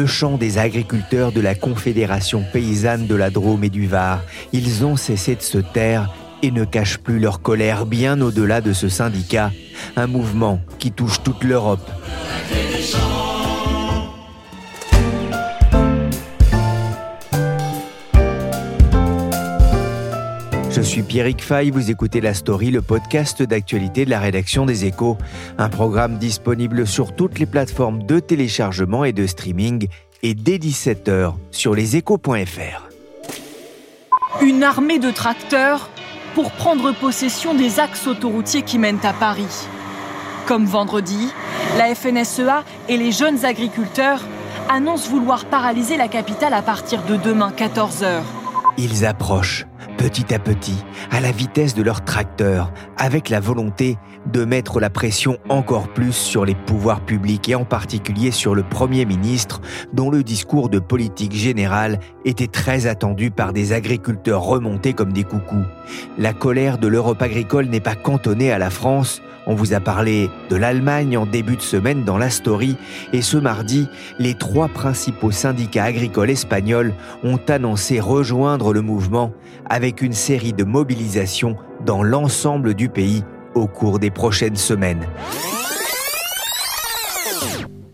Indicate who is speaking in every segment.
Speaker 1: le chant des agriculteurs de la Confédération paysanne de la Drôme et du Var. Ils ont cessé de se taire et ne cachent plus leur colère bien au-delà de ce syndicat, un mouvement qui touche toute l'Europe. Je suis Pierrick Fay, vous écoutez La Story, le podcast d'actualité de la rédaction des Échos, un programme disponible sur toutes les plateformes de téléchargement et de streaming et dès 17h sur leséchos.fr.
Speaker 2: Une armée de tracteurs pour prendre possession des axes autoroutiers qui mènent à Paris. Comme vendredi, la FNSEA et les jeunes agriculteurs annoncent vouloir paralyser la capitale à partir de demain 14h.
Speaker 1: Ils approchent petit à petit, à la vitesse de leur tracteur, avec la volonté de mettre la pression encore plus sur les pouvoirs publics et en particulier sur le Premier ministre, dont le discours de politique générale était très attendu par des agriculteurs remontés comme des coucous. La colère de l'Europe agricole n'est pas cantonnée à la France, on vous a parlé de l'Allemagne en début de semaine dans la story et ce mardi, les trois principaux syndicats agricoles espagnols ont annoncé rejoindre le mouvement avec une série de mobilisations dans l'ensemble du pays au cours des prochaines semaines.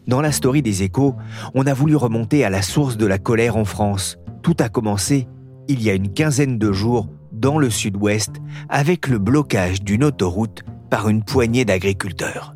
Speaker 1: Dans la story des échos, on a voulu remonter à la source de la colère en France. Tout a commencé il y a une quinzaine de jours dans le sud-ouest avec le blocage d'une autoroute par une poignée d'agriculteurs.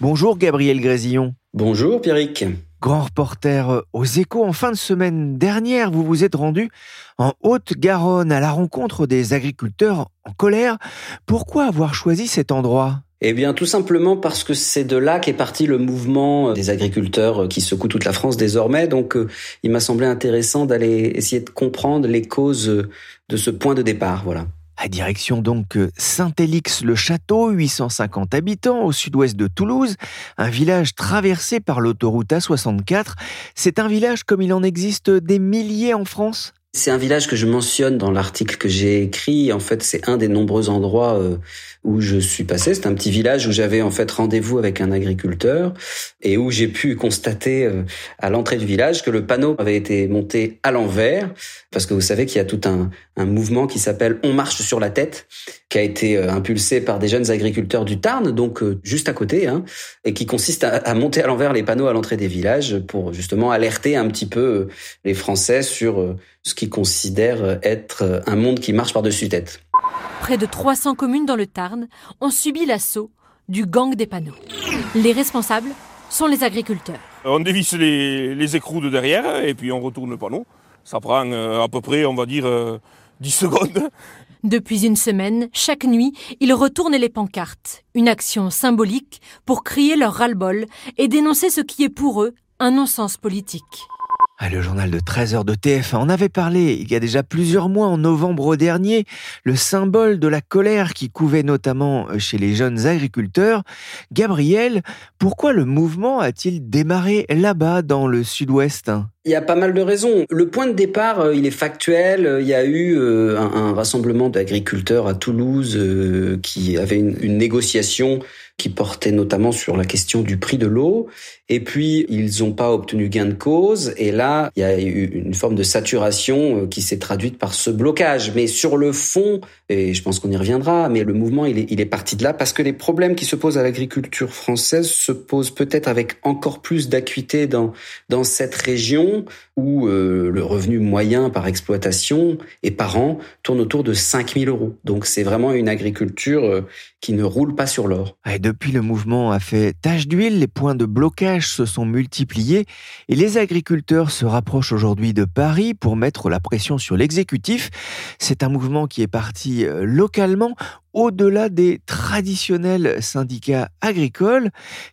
Speaker 1: Bonjour Gabriel Grésillon.
Speaker 3: Bonjour Pierrick.
Speaker 1: Grand reporter aux échos, en fin de semaine dernière, vous vous êtes rendu en Haute-Garonne à la rencontre des agriculteurs en colère. Pourquoi avoir choisi cet endroit?
Speaker 3: Eh bien, tout simplement parce que c'est de là qu'est parti le mouvement des agriculteurs qui secouent toute la France désormais. Donc, euh, il m'a semblé intéressant d'aller essayer de comprendre les causes de ce point de départ. Voilà.
Speaker 1: À direction donc Saint-Élix-le-Château, 850 habitants au sud-ouest de Toulouse, un village traversé par l'autoroute A64. C'est un village comme il en existe des milliers en France?
Speaker 3: C'est un village que je mentionne dans l'article que j'ai écrit. En fait, c'est un des nombreux endroits euh, où je suis passé. C'est un petit village où j'avais en fait rendez-vous avec un agriculteur et où j'ai pu constater euh, à l'entrée du village que le panneau avait été monté à l'envers parce que vous savez qu'il y a tout un, un mouvement qui s'appelle On marche sur la tête qui a été euh, impulsé par des jeunes agriculteurs du Tarn, donc euh, juste à côté, hein, et qui consiste à, à monter à l'envers les panneaux à l'entrée des villages pour justement alerter un petit peu les Français sur ce qu'ils considèrent être un monde qui marche par-dessus tête.
Speaker 4: Près de 300 communes dans le Tarn ont subi l'assaut du gang des panneaux. Les responsables sont les agriculteurs.
Speaker 5: On dévisse les, écrous de derrière et puis on retourne le panneau. Ça prend euh, à peu près, on va dire, 10 euh, secondes.
Speaker 4: Depuis une semaine, chaque nuit, ils retournent les pancartes. Une action symbolique pour crier leur ras-le-bol et dénoncer ce qui est pour eux un non-sens politique.
Speaker 1: Ah, le journal de 13h de TF1 en avait parlé il y a déjà plusieurs mois, en novembre dernier, le symbole de la colère qui couvait notamment euh, chez les jeunes agriculteurs. Gabriel, pourquoi le mouvement a-t-il démarré là-bas dans le sud-ouest?
Speaker 3: Il y a pas mal de raisons. Le point de départ, euh, il est factuel. Il y a eu euh, un, rassemblement d'agriculteurs à Toulouse qui avait une, une négociation qui portait notamment sur la question du prix de l'eau. Et puis, ils n'ont pas obtenu gain de cause. Et là, il y a eu une forme de saturation euh, qui s'est traduite par ce blocage. Mais sur le fond, et je pense qu'on y reviendra, mais le mouvement, il est, parti de là parce que les problèmes qui se posent à l'agriculture française se posent peut-être avec encore plus d'acuité dans, dans cette région où euh, le revenu moyen par exploitation et par an tourne autour de 5000 euros. Donc c'est vraiment une agriculture euh, qui ne roule pas sur l'or.
Speaker 1: Et depuis, le mouvement a fait tache d'huile, les points de blocage se sont multipliés et les agriculteurs se rapprochent aujourd'hui de Paris pour mettre la pression sur l'exécutif. C'est un mouvement qui est parti euh, localement au-delà des traditionnels syndicats agricoles.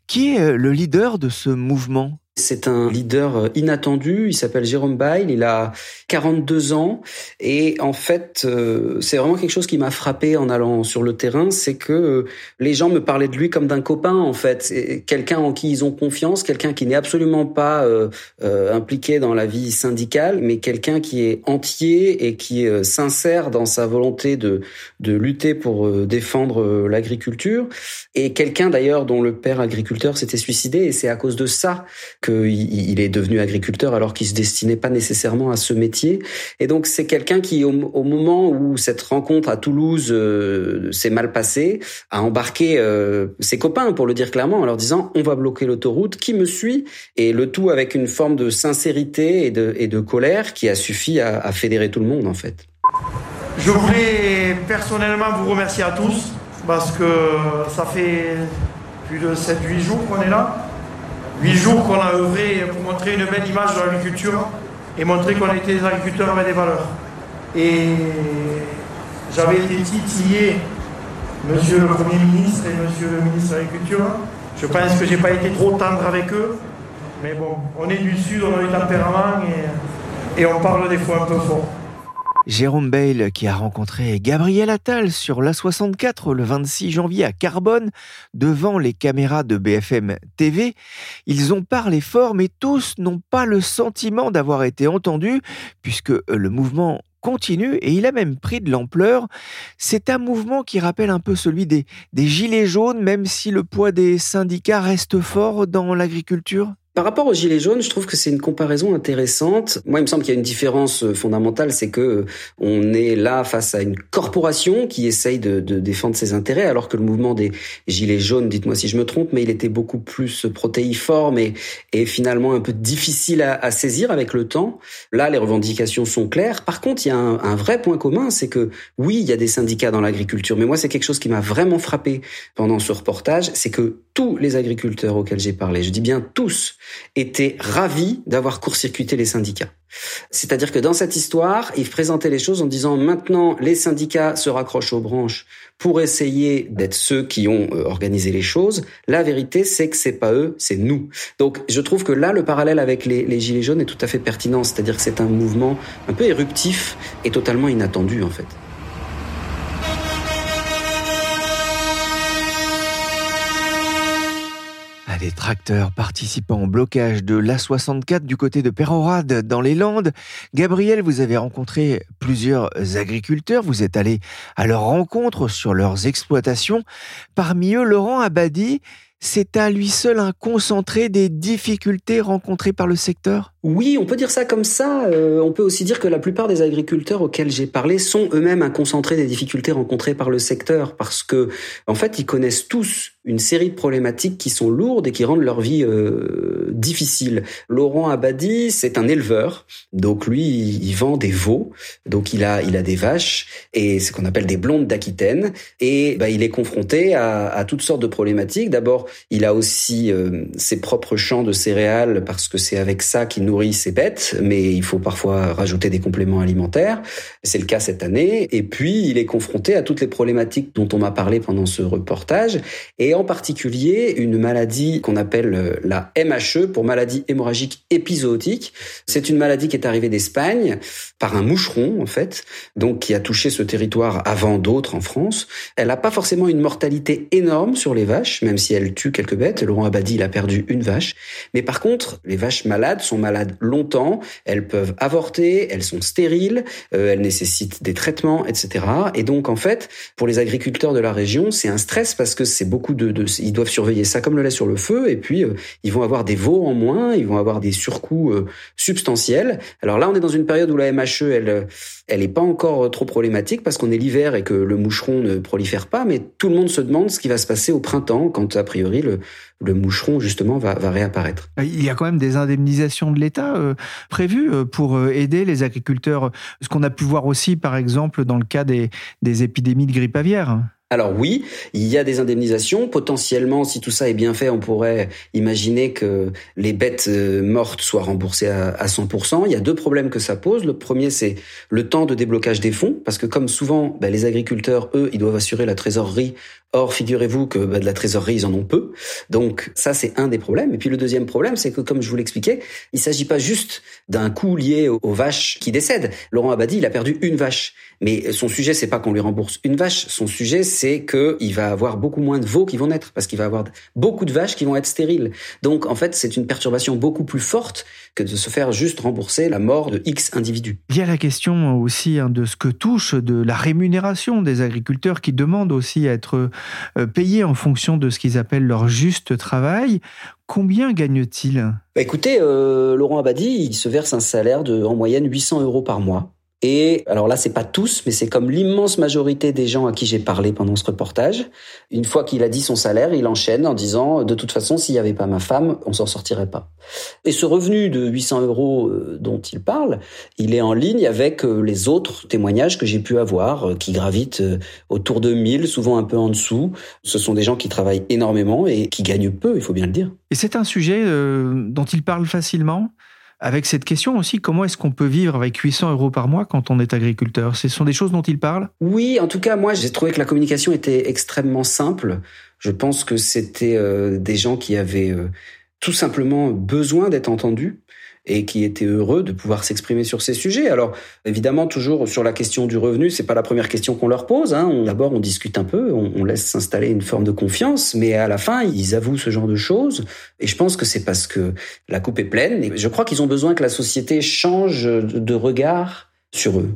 Speaker 1: Qui est le leader de ce mouvement?
Speaker 3: C'est un leader euh, inattendu, il s'appelle Jérôme Bail, il a 42 ans. Et en fait euh, c'est vraiment quelque chose qui m'a frappé en allant sur le terrain, c'est que euh, les gens me parlaient de lui comme d'un copain en fait, quelqu'un en qui ils ont confiance, quelqu'un qui n'est absolument pas impliqué dans la vie syndicale, mais quelqu'un qui est entier et qui est sincère dans sa volonté de, de lutter pour défendre l'agriculture. Et quelqu'un d'ailleurs dont le père agriculteur s'était suicidé. Et c'est à cause de ça qu'il est devenu agriculteur alors qu'il se destinait pas nécessairement à ce métier. Et donc c'est quelqu'un qui, au, moment où cette rencontre à Toulouse euh, s'est mal passée, a embarqué euh, ses copains, pour le dire clairement, en leur disant on va bloquer l'autoroute, qui me suit? Et le tout avec une forme de sincérité et de, colère qui a suffi à, à fédérer tout le monde en fait.
Speaker 6: Je voulais personnellement vous remercier à tous parce que ça fait plus de 7-8 jours qu'on est là. Huit jours qu'on a œuvré pour montrer une belle image de l'agriculture et montrer qu'on était des agriculteurs avec des valeurs. Et j'avais été titillé, monsieur le Premier ministre et monsieur le ministre de l'Agriculture. Je pense que je n'ai pas été trop tendre avec eux. Mais bon, on est du Sud, on a du tempérament et, et on parle des fois un peu fort.
Speaker 1: Jérôme Bale qui a rencontré Gabriel Attal sur l'A64 le 26 janvier à Carbone devant les caméras de BFM TV. Ils ont parlé fort mais tous n'ont pas le sentiment d'avoir été entendus puisque le mouvement continue et il a même pris de l'ampleur. C'est un mouvement qui rappelle un peu celui des, des Gilets jaunes même si le poids des syndicats reste fort dans l'agriculture
Speaker 3: par rapport aux gilets jaunes, je trouve que c'est une comparaison intéressante. Moi, il me semble qu'il y a une différence euh, fondamentale, c'est que euh, on est là face à une corporation qui essaye de, défendre ses intérêts, alors que le mouvement des gilets jaunes, dites-moi si je me trompe, mais il était beaucoup plus protéiforme et, finalement un peu difficile à, à, saisir avec le temps. Là, les revendications sont claires. Par contre, il y a un, un vrai point commun, c'est que oui, il y a des syndicats dans l'agriculture, mais moi, c'est quelque chose qui m'a vraiment frappé pendant ce reportage, c'est que tous les agriculteurs auxquels j'ai parlé, je dis bien tous, étaient ravis d'avoir court-circuité les syndicats. C'est-à-dire que dans cette histoire, ils présentaient les choses en disant maintenant les syndicats se raccrochent aux branches pour essayer d'être ceux qui ont euh, organisé les choses. La vérité, c'est que c'est pas eux, c'est nous. Donc, je trouve que là, le parallèle avec les, les gilets jaunes est tout à fait pertinent. C'est-à-dire que c'est un mouvement un peu éruptif et totalement inattendu, en fait.
Speaker 1: Les tracteurs participant au blocage de l'A64 du côté de Pérorade dans les Landes. Gabriel, vous avez rencontré plusieurs agriculteurs, vous êtes allé à leur rencontre sur leurs exploitations. Parmi eux, Laurent Abadi, c'est à lui seul un concentré des difficultés rencontrées par le secteur?
Speaker 3: Oui, on peut dire ça comme ça. Euh, on peut aussi dire que la plupart des agriculteurs auxquels j'ai parlé sont eux-mêmes un concentré des difficultés rencontrées par le secteur, parce que en fait, ils connaissent tous une série de problématiques qui sont lourdes et qui rendent leur vie euh, difficile. Laurent Abadi, c'est un éleveur, donc lui, il vend des veaux, donc il a il a des vaches et ce qu'on appelle des blondes d'Aquitaine, et bah, il est confronté à, à, toutes sortes de problématiques. D'abord, il a aussi euh, ses propres champs de céréales parce que c'est avec ça qu'il nourrit ses bêtes, mais il faut parfois rajouter des compléments alimentaires. C'est le cas cette année. Et puis, il est confronté à toutes les problématiques dont on m'a parlé pendant ce reportage, et en particulier une maladie qu'on appelle euh, la MHE pour maladie hémorragique épisodique. C'est une maladie qui est arrivée d'Espagne par un moucheron, en fait, donc qui a touché ce territoire avant d'autres en France. Elle n'a pas forcément une mortalité énorme sur les vaches, même si elle tue quelques bêtes. Laurent Abadi, il a perdu une vache. Mais par contre, les vaches malades sont malades longtemps, elles peuvent avorter, elles sont stériles, elles nécessitent des traitements, etc. Et donc en fait, pour les agriculteurs de la région, c'est un stress parce que c'est beaucoup de, ils doivent surveiller ça comme le lait sur le feu, et puis ils vont avoir des veaux en moins, ils vont avoir des surcoûts substantiels. Alors là, on est dans une période où la MHE, elle, elle est pas encore trop problématique parce qu'on est l'hiver et que le moucheron ne prolifère pas, mais tout le monde se demande ce qui va se passer au printemps quand a priori le, moucheron justement va, réapparaître.
Speaker 1: Il y a quand même des indemnisations de l'État euh, prévues euh, pour euh, aider les agriculteurs, ce qu'on a pu voir aussi par exemple dans le cas des, des épidémies de grippe aviaire.
Speaker 3: Alors oui, il y a des indemnisations. Potentiellement, si tout ça est bien fait, on pourrait imaginer que les bêtes euh, mortes soient remboursées à 100%. Il y a deux problèmes que ça pose. Le premier, c'est le temps de déblocage des fonds, parce que comme souvent, ben, les agriculteurs, eux, ils doivent assurer la trésorerie Or, figurez-vous que bah, de la trésorerie, ils en ont peu. Donc ça, c'est un des problèmes. Et puis le deuxième problème, c'est que comme je vous l'expliquais, il s'agit pas juste d'un coût lié aux, vaches qui décèdent. Laurent Abadi, il a perdu une vache. Mais son sujet, c'est pas qu'on lui rembourse une vache. Son sujet, c'est qu'il va avoir beaucoup moins de veaux qui vont naître, parce qu'il va avoir beaucoup de vaches qui vont être stériles. Donc, en fait, c'est une perturbation beaucoup plus forte que de se faire juste rembourser la mort de X individus.
Speaker 1: Il y a la question aussi hein, de ce que touche de la rémunération des agriculteurs qui demandent aussi à être euh, payés en fonction de ce qu'ils appellent leur juste travail. Combien gagnent-ils?
Speaker 3: Bah, Écoutez, euh, Laurent Abadi, il se verse un salaire de en moyenne 800 euros par mois. Et alors là, c'est pas tous, mais c'est comme l'immense majorité des gens à qui j'ai parlé pendant ce reportage. Une fois qu'il a dit son salaire, il enchaîne en disant de toute façon, s'il n'y avait pas ma femme, on s'en sortirait pas. Et ce revenu de 800 euros euh, dont il parle, il est en ligne avec euh, les autres témoignages que j'ai pu avoir, euh, qui gravitent autour de 1000, souvent un peu en dessous. Ce sont des gens qui travaillent énormément et qui gagnent peu, il faut bien le dire.
Speaker 1: Et c'est un sujet dont il parle facilement? Avec cette question aussi, comment est-ce qu'on peut vivre avec 800 euros par mois quand on est agriculteur? Ce sont des choses dont il parle?
Speaker 3: Oui, en tout cas, moi, j'ai trouvé que la communication était extrêmement simple. Je pense que c'était euh, des gens qui avaient euh, tout simplement besoin d'être entendus et qui étaient heureux de pouvoir s'exprimer sur ces sujets. Alors évidemment toujours sur la question du revenu, c'est pas la première question qu'on leur pose. Hein. D'abord on discute un peu, on, on laisse s'installer une forme de confiance, mais à la fin ils avouent ce genre de choses. Et je pense que c'est parce que la coupe est pleine. Et je crois qu'ils ont besoin que la société change de regard sur eux.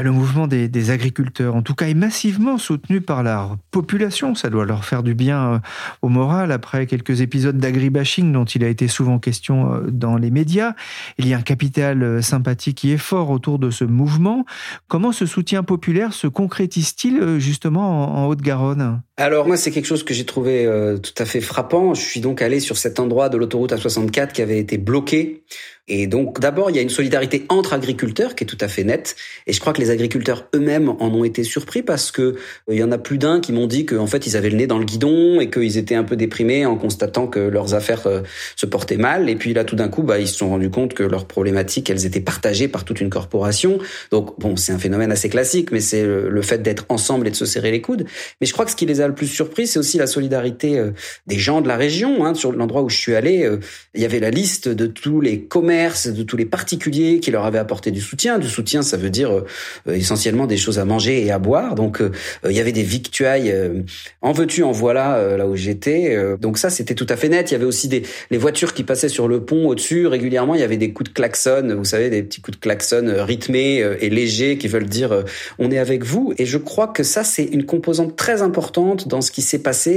Speaker 1: Le mouvement des, agriculteurs, en tout cas, est massivement soutenu par la population. Ça doit leur faire du bien euh, au moral après quelques épisodes d'agribashing dont il a été souvent question euh, dans les médias. Il y a un capital euh, sympathique qui est fort autour de ce mouvement. Comment ce soutien populaire se concrétise-t-il justement en, Haute-Garonne?
Speaker 3: Alors moi, c'est quelque chose que j'ai trouvé tout à fait frappant. Je suis donc allé sur cet endroit de l'autoroute A64 qui avait été bloqué et donc, d'abord, il y a une solidarité entre agriculteurs qui est tout à fait nette. Et je crois que les agriculteurs eux-mêmes en ont été surpris parce que euh, il y en a plus d'un qui m'ont dit qu'en fait, ils avaient le nez dans le guidon et qu'ils étaient un peu déprimés en constatant que leurs affaires euh, se portaient mal. Et puis là, tout d'un coup, bah, ils se sont rendus compte que leurs problématiques, elles étaient partagées par toute une corporation. Donc, bon, c'est un phénomène assez classique, mais c'est le, fait d'être ensemble et de se serrer les coudes. Mais je crois que ce qui les a le plus surpris, c'est aussi la solidarité euh, des gens de la région. Hein. Sur l'endroit où je suis allé, il y avait la liste de tous les commerces de tous les particuliers qui leur avaient apporté du soutien. Du soutien, ça veut dire euh, essentiellement des choses à manger et à boire. Donc, euh, il y avait des victuailles euh, en veux-tu, en voilà, là où j'étais. donc ça, c'était tout à fait net. Il y avait aussi des les voitures qui passaient sur le pont au-dessus régulièrement. Il y avait des coups de klaxon, vous savez, des petits coups de klaxon rythmés et légers qui veulent dire on est avec vous. Et je crois que ça, c'est une composante très importante dans ce qui s'est passé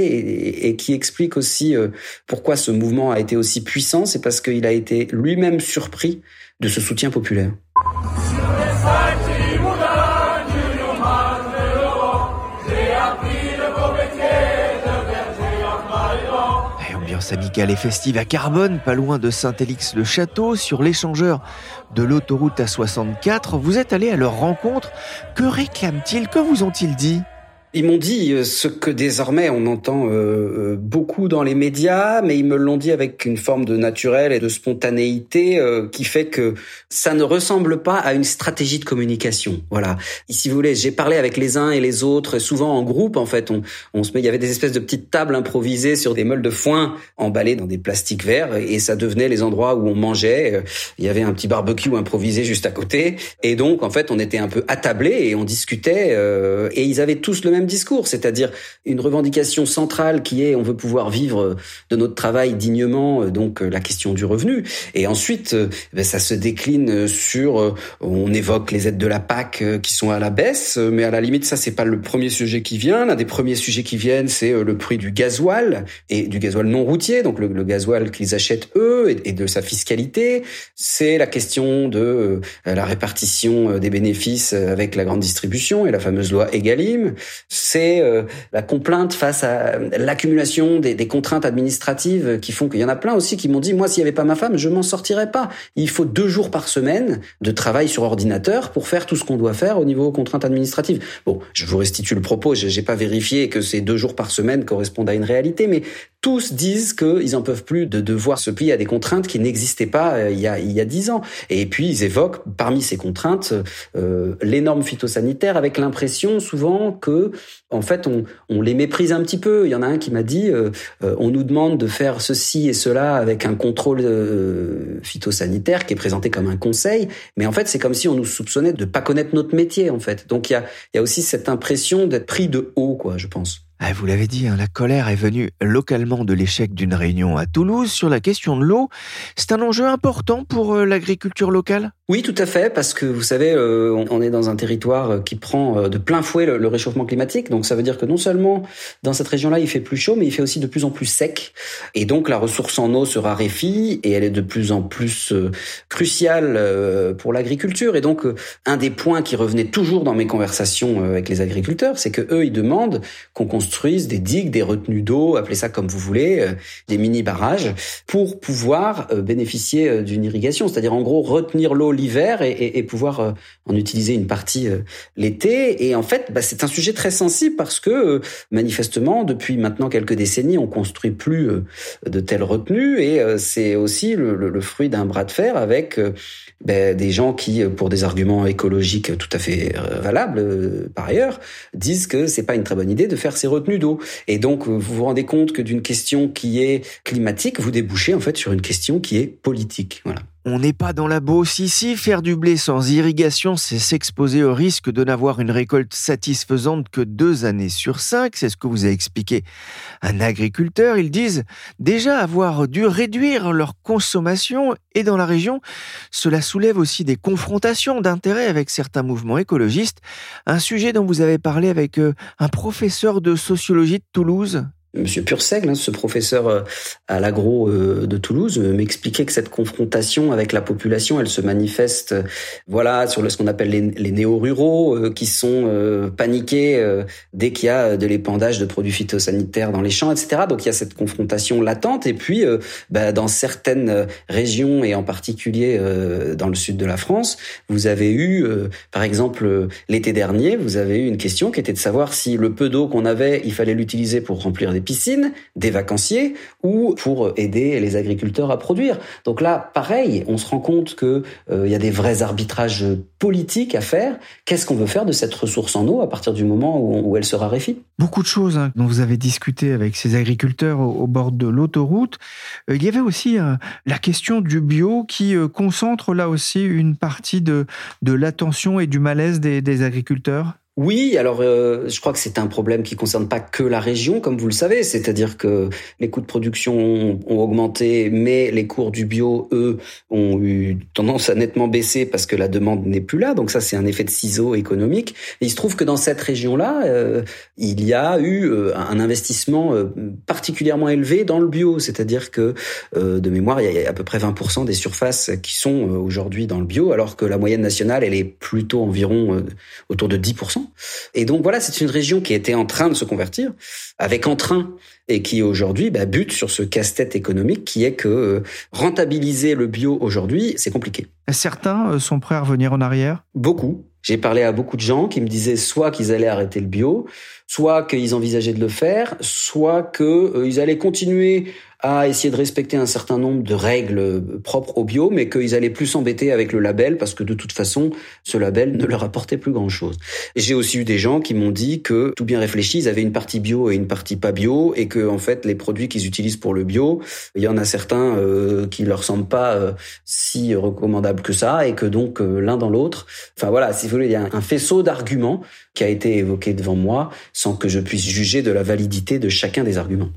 Speaker 3: et, qui explique aussi pourquoi ce mouvement a été aussi puissant. C'est parce qu'il a été lui-même surpris de ce soutien populaire.
Speaker 1: ambiance amicale et festive à Carbone, pas loin de Saint-Élix-le-Château, sur l'échangeur de l'autoroute A64. Vous êtes allé à leur rencontre. Que réclament-ils? Que vous ont-ils dit?
Speaker 3: Ils m'ont dit euh, ce que désormais on entend euh, euh, beaucoup dans les médias, mais ils me l'ont dit avec une forme de naturel et de spontanéité qui fait que ça ne ressemble pas à une stratégie de communication. Voilà. Si vous voulez, j'ai parlé avec les uns et les autres, souvent en groupe en fait. On, on se met, il y avait des espèces de petites tables improvisées sur des meules de foin emballées dans des plastiques verts et ça devenait les endroits où on mangeait. Il y avait un petit barbecue improvisé juste à côté et donc en fait on était un peu attablés et on discutait et ils avaient tous le même discours, c'est-à-dire une revendication centrale qui est on veut pouvoir vivre de notre travail dignement, donc la question du revenu. Et ensuite, ben, ça se décline sur, on évoque les aides de la PAC qui sont à la baisse, mais à la limite, ça c'est pas le premier sujet qui vient. L'un des premiers sujets qui viennent, c'est le prix du gasoil et du gasoil non routier, donc le, gasoil qu'ils achètent eux et, de sa fiscalité. C'est la question de la répartition des bénéfices avec la grande distribution et la fameuse loi Egalim. C'est euh, la complainte face à l'accumulation des, des, contraintes administratives qui font qu'il y en a plein aussi qui m'ont dit moi s'il n'y avait pas ma femme je m'en sortirais pas. Il faut deux jours par semaine de travail sur ordinateur pour faire tout ce qu'on doit faire au niveau contraintes administratives. Bon, je vous restitue le propos. J'ai pas vérifié que ces deux jours par semaine correspondent à une réalité, mais tous disent qu'ils en peuvent plus de devoir se plier à des contraintes qui n'existaient pas euh, il y a il y a dix ans. Et puis ils évoquent parmi ces contraintes euh, les normes phytosanitaires avec l'impression souvent que en fait on, on, les méprise un petit peu. Il y en a un qui m'a dit euh, euh, on nous demande de faire ceci et cela avec un contrôle phytosanitaire qui est présenté comme un conseil, mais en fait c'est comme si on nous soupçonnait de pas connaître notre métier en fait. Donc il y a il y a aussi cette impression d'être pris de haut quoi, je pense.
Speaker 1: Ah, vous l'avez dit, hein, la colère est venue localement de l'échec d'une réunion à Toulouse sur la question de l'eau. C'est un enjeu important pour euh, l'agriculture locale?
Speaker 3: Oui, tout à fait, parce que vous savez, euh, on est dans un territoire euh, qui prend de plein fouet le, réchauffement climatique. Donc ça veut dire que non seulement dans cette région-là, il fait plus chaud, mais il fait aussi de plus en plus sec. Et donc la ressource en eau se raréfie et elle est de plus en plus cruciale pour l'agriculture. Et donc un des points qui revenait toujours dans mes conversations avec les agriculteurs, c'est que eux, ils demandent qu'on construisent des digues, des retenues d'eau, appelez ça comme vous voulez, euh, des mini barrages, pour pouvoir euh, bénéficier euh, d'une irrigation, c'est-à-dire en gros retenir l'eau l'hiver et, pouvoir en utiliser une partie l'été. Et en fait, bah, c'est un sujet très sensible parce que manifestement, depuis maintenant quelques décennies, on construit plus de telles retenues et c'est aussi le, fruit d'un bras de fer avec bah, des gens qui, pour des arguments écologiques tout à fait valables par ailleurs, disent que c'est pas une très bonne idée de faire ces Et donc, vous vous rendez compte que d'une question qui est climatique, vous débouchez en fait sur une question qui est politique. Voilà.
Speaker 1: On n'est pas dans la bosse ici. Faire du blé sans irrigation, c'est s'exposer au risque de n'avoir une récolte satisfaisante que deux années sur cinq. C'est ce que vous a expliqué un agriculteur. Ils disent déjà avoir dû réduire leur consommation et dans la région, cela soulève aussi des confrontations d'intérêts avec certains mouvements écologistes. Un sujet dont vous avez parlé avec euh, un professeur de sociologie de Toulouse.
Speaker 3: Monsieur Purseigle, hein, ce professeur euh, à l'agro euh, de Toulouse, euh, m'expliquait que cette confrontation avec la population, elle se manifeste, voilà, sur ce qu'on appelle les, néo-ruraux, qui sont paniqués dès qu'il y a de l'épandage de produits phytosanitaires dans les champs, etc. Donc il y a cette confrontation latente. Et puis, bah, dans certaines régions et en particulier dans le sud de la France, vous avez eu, par exemple, l'été dernier, vous avez eu une question qui était de savoir si le peu d'eau qu'on avait, il fallait l'utiliser pour remplir des piscines, des vacanciers ou pour aider les agriculteurs à produire. Donc là, pareil, on se rend compte que euh, y a des vrais arbitrages politiques à faire. Qu'est-ce qu'on veut faire de cette ressource en eau à partir du moment où, elle se raréfie
Speaker 7: Beaucoup de choses hein, dont vous avez discuté avec ces agriculteurs au, bord de l'autoroute. Euh, il y avait aussi euh, la question du bio qui concentre là aussi une partie de, de l'attention et du malaise des agriculteurs.
Speaker 3: Oui, alors euh, je crois que c'est un problème qui concerne pas que la région, comme vous le savez, c'est-à-dire que les coûts de production ont, augmenté, mais les cours du bio, eux, ont eu tendance à nettement baisser parce que la demande n'est plus là. Donc ça, c'est un effet de ciseau économique. Il se trouve que dans cette région-là, euh, il y a eu euh, un investissement particulièrement élevé dans le bio, c'est-à-dire que de mémoire, il y a à peu près 20% des surfaces qui sont aujourd'hui dans le bio, alors que la moyenne nationale, elle est plutôt environ autour de 10%. Et donc voilà, c'est une région qui était en train de se convertir, avec entrain, et qui aujourd'hui bah, bute sur ce casse-tête économique qui est que euh, rentabiliser le bio aujourd'hui, c'est compliqué.
Speaker 7: Certains euh, sont prêts à revenir en arrière?
Speaker 3: Beaucoup. J'ai parlé à beaucoup de gens qui me disaient soit qu'ils allaient arrêter le bio, soit qu'ils envisageaient de le faire, soit qu'ils euh, allaient continuer à essayer de respecter un certain nombre de règles propres au bio, mais qu'ils allaient plus s'embêter avec le label parce que de toute façon, ce label ne leur apportait plus grand-chose. J'ai aussi eu des gens qui m'ont dit que tout bien réfléchi, ils avaient une partie bio et une partie pas bio, et que en fait les produits qu'ils utilisent pour le bio, il y en a certains euh, qui leur semblent pas euh, si recommandables que ça et que donc l'un dans l'autre, enfin voilà, si vous voulez, il y a un faisceau d'arguments qui a été évoqué devant moi sans que je puisse juger de la validité de chacun des arguments.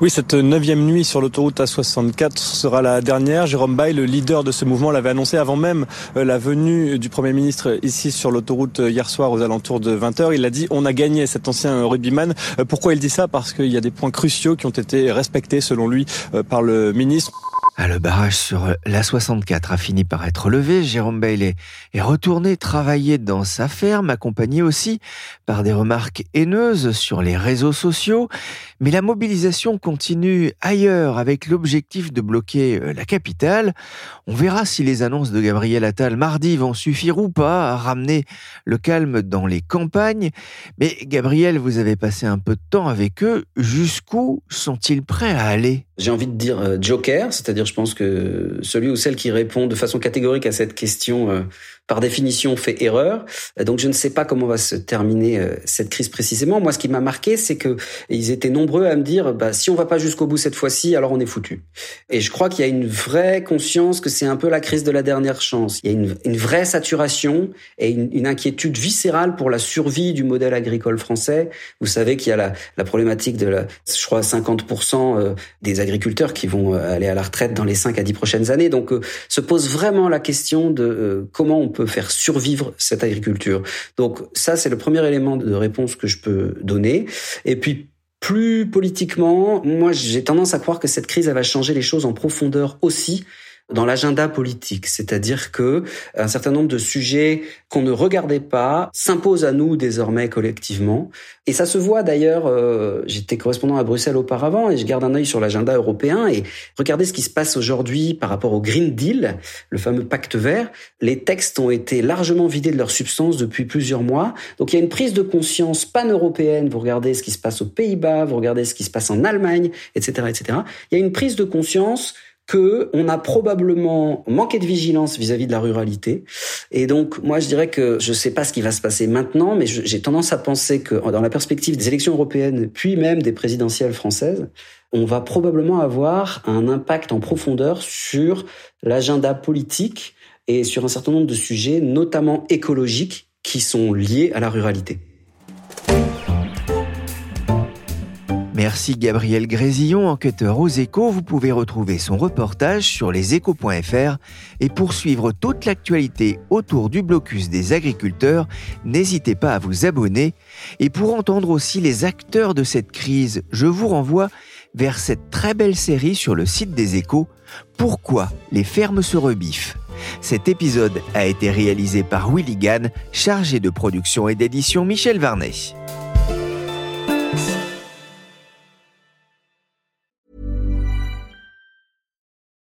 Speaker 8: Oui, cette neuvième nuit sur l'autoroute A64 sera la dernière. Jérôme Bay, le leader de ce mouvement, l'avait annoncé avant même euh, la venue du Premier ministre ici sur l'autoroute euh, hier soir aux alentours de 20h. Il a dit on a gagné cet ancien rugbyman. Euh, pourquoi il dit ça? Parce qu'il y a des points cruciaux qui ont été respectés selon lui par le ministre.
Speaker 1: Ah, le barrage sur la 64 a fini par être levé. Jérôme Bailey est retourné travailler dans sa ferme, accompagné aussi par des remarques haineuses sur les réseaux sociaux. Mais la mobilisation continue ailleurs avec l'objectif de bloquer euh, la capitale. On verra si les annonces de Gabriel Attal mardi vont suffire ou pas à ramener le calme dans les campagnes. Mais Gabriel, vous avez passé un peu de temps avec eux. Jusqu'où sont-ils prêts à aller?
Speaker 3: J'ai envie de dire euh, joker, c'est-à-dire je pense que celui ou celle qui répond de façon catégorique à cette question euh, par définition fait erreur. Donc je ne sais pas comment va se terminer euh, cette crise précisément. Moi, ce qui m'a marqué, c'est que ils étaient nombreux à me dire, bah, si on va pas jusqu'au bout cette fois-ci, alors on est foutu. Et je crois qu'il y a une vraie conscience que c'est un peu la crise de la dernière chance. Il y a une, vraie saturation et une, inquiétude viscérale pour la survie du modèle agricole français. Vous savez qu'il y a la, la, problématique de la, je crois, 50% euh, des agriculteurs qui vont euh, aller à la retraite dans les 5 à 10 prochaines années. Donc se pose vraiment la question de comment on peut faire survivre cette agriculture. Donc ça, c'est le premier élément de réponse que je peux donner. Et puis plus politiquement, moi j'ai tendance à croire que cette crise elle va changer les choses en profondeur aussi dans l'agenda politique, c'est-à-dire que un certain nombre de sujets qu'on ne regardait pas s'imposent à nous désormais collectivement. Et ça se voit d'ailleurs. Euh, J'étais correspondant à Bruxelles auparavant et je garde un œil sur l'agenda européen et regardez ce qui se passe aujourd'hui par rapport au Green Deal, le fameux pacte vert. Les textes ont été largement vidés de leur substance depuis plusieurs mois. Donc il y a une prise de conscience pan-européenne. Vous regardez ce qui se passe aux Pays-Bas, vous regardez ce qui se passe en Allemagne, etc., etc. Il y a une prise de conscience que on a probablement manqué de vigilance vis-à-vis de la ruralité. Et donc, moi, je dirais que je ne sais pas ce qui va se passer maintenant, mais j'ai tendance à penser que dans la perspective des élections européennes, puis même des présidentielles françaises, on va probablement avoir un impact en profondeur sur l'agenda politique et sur un certain nombre de sujets, notamment écologiques, qui sont liés à la ruralité.
Speaker 1: Merci Gabriel Grésillon, enquêteur aux échos. Vous pouvez retrouver son reportage sur leséchos.fr et poursuivre toute l'actualité autour du blocus des agriculteurs. N'hésitez pas à vous abonner. Et pour entendre aussi les acteurs de cette crise, je vous renvoie vers cette très belle série sur le site des échos, Pourquoi les fermes se rebiffent. Cet épisode a été réalisé par Willy Gann, chargé de production et d'édition Michel Varnet.